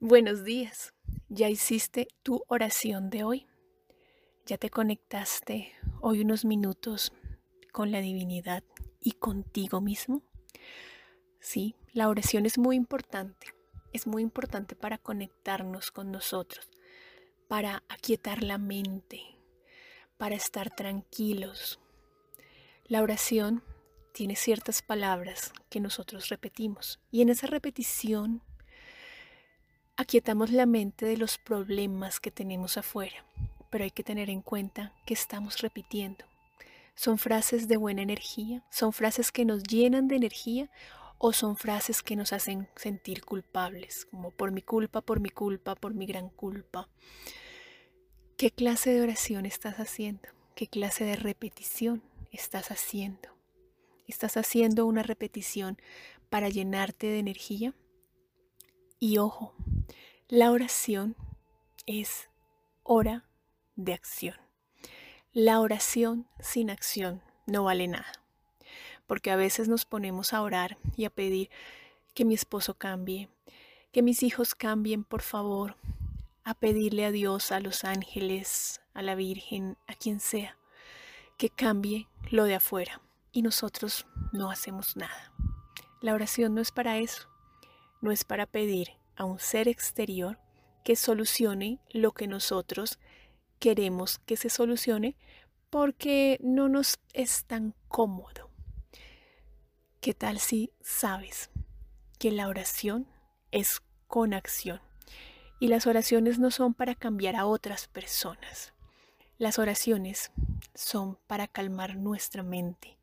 Buenos días. ¿Ya hiciste tu oración de hoy? ¿Ya te conectaste hoy unos minutos con la divinidad y contigo mismo? Sí, la oración es muy importante. Es muy importante para conectarnos con nosotros, para aquietar la mente, para estar tranquilos. La oración tiene ciertas palabras que nosotros repetimos y en esa repetición Aquietamos la mente de los problemas que tenemos afuera, pero hay que tener en cuenta que estamos repitiendo. Son frases de buena energía, son frases que nos llenan de energía o son frases que nos hacen sentir culpables, como por mi culpa, por mi culpa, por mi gran culpa. ¿Qué clase de oración estás haciendo? ¿Qué clase de repetición estás haciendo? ¿Estás haciendo una repetición para llenarte de energía? Y ojo, la oración es hora de acción. La oración sin acción no vale nada. Porque a veces nos ponemos a orar y a pedir que mi esposo cambie, que mis hijos cambien, por favor, a pedirle a Dios, a los ángeles, a la Virgen, a quien sea, que cambie lo de afuera. Y nosotros no hacemos nada. La oración no es para eso, no es para pedir a un ser exterior que solucione lo que nosotros queremos que se solucione porque no nos es tan cómodo. ¿Qué tal si sabes que la oración es con acción? Y las oraciones no son para cambiar a otras personas. Las oraciones son para calmar nuestra mente,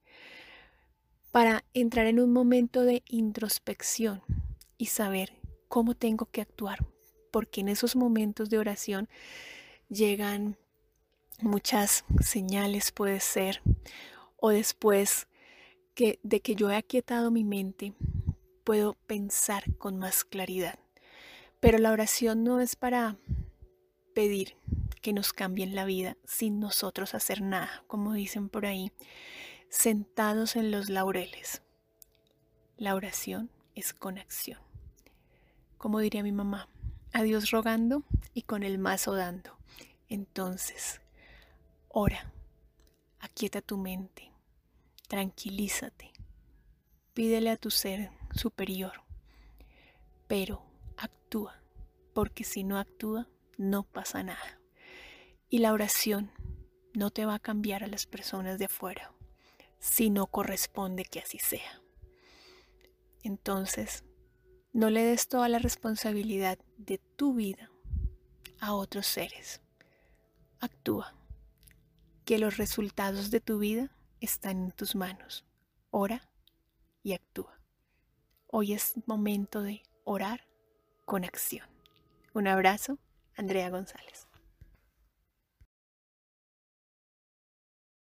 para entrar en un momento de introspección y saber cómo tengo que actuar, porque en esos momentos de oración llegan muchas señales, puede ser, o después que de que yo he aquietado mi mente, puedo pensar con más claridad. Pero la oración no es para pedir que nos cambien la vida sin nosotros hacer nada, como dicen por ahí, sentados en los laureles. La oración es con acción como diría mi mamá, a Dios rogando y con el mazo dando. Entonces, ora, aquieta tu mente, tranquilízate, pídele a tu ser superior, pero actúa, porque si no actúa, no pasa nada. Y la oración no te va a cambiar a las personas de afuera, si no corresponde que así sea. Entonces, no le des toda la responsabilidad de tu vida a otros seres. Actúa, que los resultados de tu vida están en tus manos. Ora y actúa. Hoy es momento de orar con acción. Un abrazo, Andrea González.